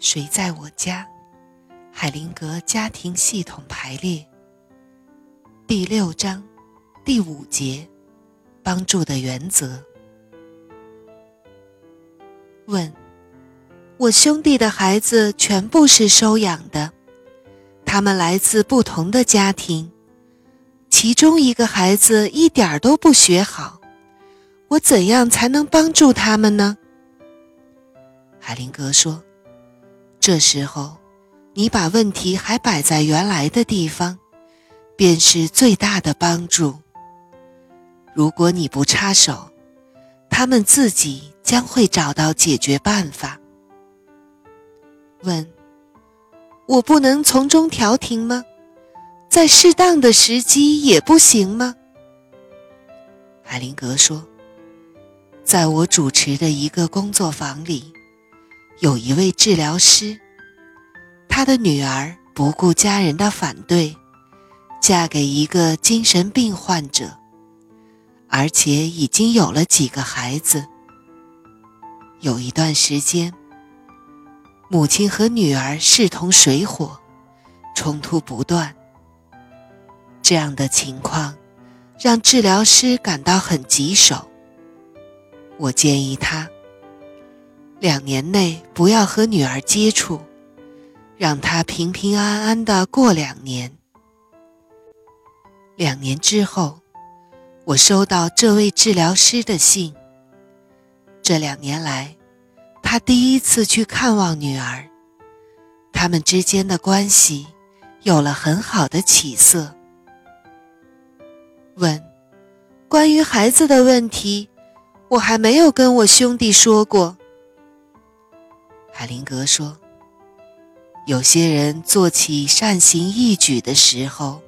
谁在我家？海灵格家庭系统排列第六章第五节：帮助的原则。问：我兄弟的孩子全部是收养的，他们来自不同的家庭，其中一个孩子一点儿都不学好，我怎样才能帮助他们呢？海灵格说：“这时候。”你把问题还摆在原来的地方，便是最大的帮助。如果你不插手，他们自己将会找到解决办法。问：我不能从中调停吗？在适当的时机也不行吗？海灵格说：“在我主持的一个工作坊里，有一位治疗师。”他的女儿不顾家人的反对，嫁给一个精神病患者，而且已经有了几个孩子。有一段时间，母亲和女儿势同水火，冲突不断。这样的情况让治疗师感到很棘手。我建议他两年内不要和女儿接触。让她平平安安的过两年。两年之后，我收到这位治疗师的信。这两年来，他第一次去看望女儿，他们之间的关系有了很好的起色。问：关于孩子的问题，我还没有跟我兄弟说过。海灵格说。有些人做起善行义举的时候，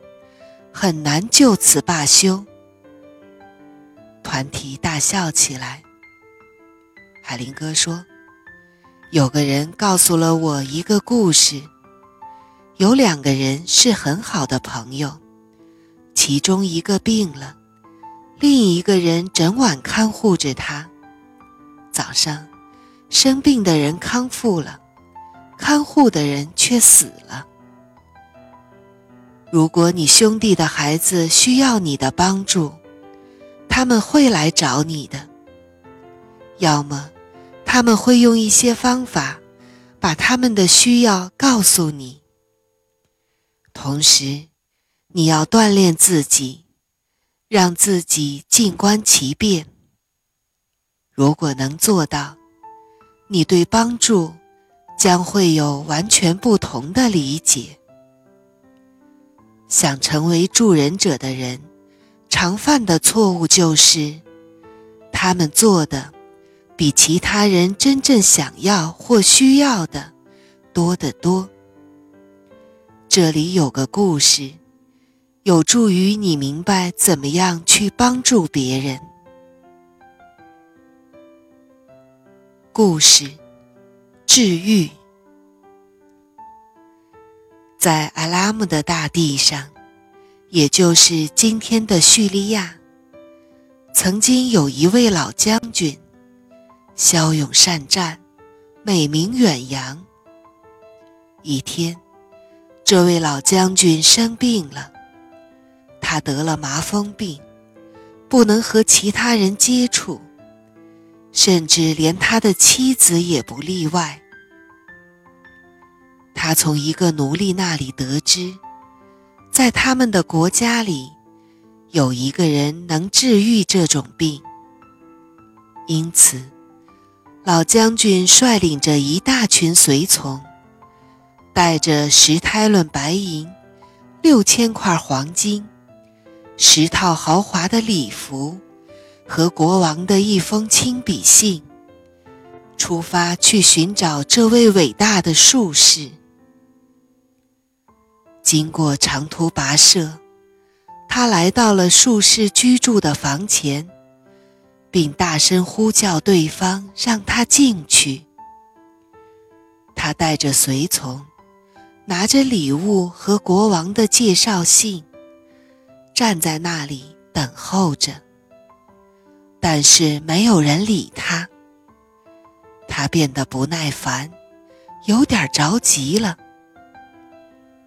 很难就此罢休。团体大笑起来。海林哥说：“有个人告诉了我一个故事。有两个人是很好的朋友，其中一个病了，另一个人整晚看护着他。早上，生病的人康复了。”看护的人却死了。如果你兄弟的孩子需要你的帮助，他们会来找你的。要么，他们会用一些方法，把他们的需要告诉你。同时，你要锻炼自己，让自己静观其变。如果能做到，你对帮助。将会有完全不同的理解。想成为助人者的人，常犯的错误就是，他们做的比其他人真正想要或需要的多得多。这里有个故事，有助于你明白怎么样去帮助别人。故事。治愈，在阿拉姆的大地上，也就是今天的叙利亚，曾经有一位老将军，骁勇善战，美名远扬。一天，这位老将军生病了，他得了麻风病，不能和其他人接触，甚至连他的妻子也不例外。他从一个奴隶那里得知，在他们的国家里，有一个人能治愈这种病。因此，老将军率领着一大群随从，带着十胎论白银、六千块黄金、十套豪华的礼服和国王的一封亲笔信，出发去寻找这位伟大的术士。经过长途跋涉，他来到了术士居住的房前，并大声呼叫对方让他进去。他带着随从，拿着礼物和国王的介绍信，站在那里等候着。但是没有人理他。他变得不耐烦，有点着急了。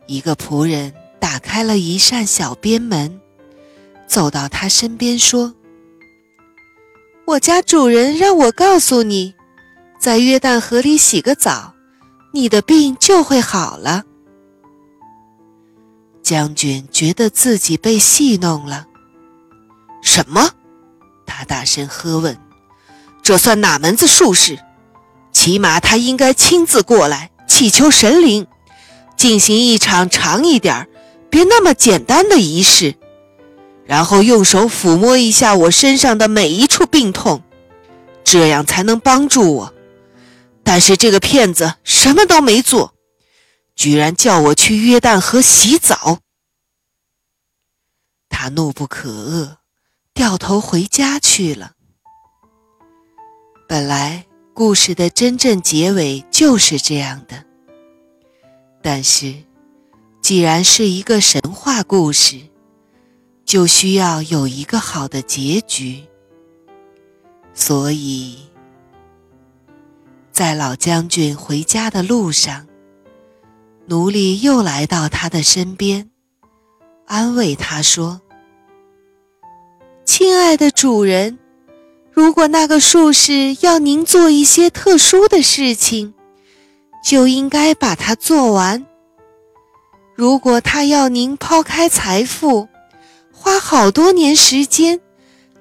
一个仆人打开了一扇小边门，走到他身边说：“我家主人让我告诉你，在约旦河里洗个澡，你的病就会好了。”将军觉得自己被戏弄了。什么？他大声喝问：“这算哪门子术士？起码他应该亲自过来，祈求神灵。”进行一场长一点、别那么简单的仪式，然后用手抚摸一下我身上的每一处病痛，这样才能帮助我。但是这个骗子什么都没做，居然叫我去约旦河洗澡。他怒不可遏，掉头回家去了。本来故事的真正结尾就是这样的。但是，既然是一个神话故事，就需要有一个好的结局。所以，在老将军回家的路上，奴隶又来到他的身边，安慰他说：“亲爱的主人，如果那个术士要您做一些特殊的事情。”就应该把它做完。如果他要您抛开财富，花好多年时间，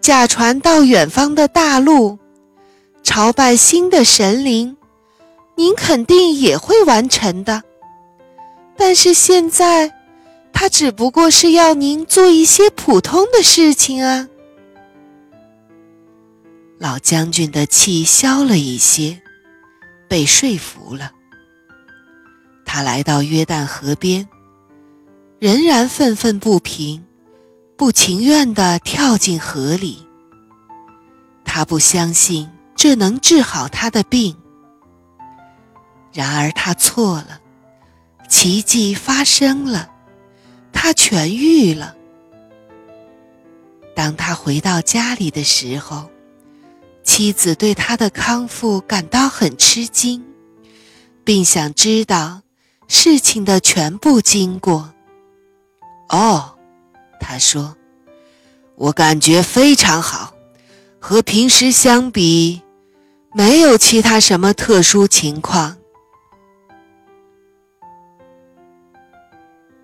驾船到远方的大陆，朝拜新的神灵，您肯定也会完成的。但是现在，他只不过是要您做一些普通的事情啊。老将军的气消了一些，被说服了。他来到约旦河边，仍然愤愤不平，不情愿地跳进河里。他不相信这能治好他的病。然而他错了，奇迹发生了，他痊愈了。当他回到家里的时候，妻子对他的康复感到很吃惊，并想知道。事情的全部经过。哦，他说：“我感觉非常好，和平时相比，没有其他什么特殊情况。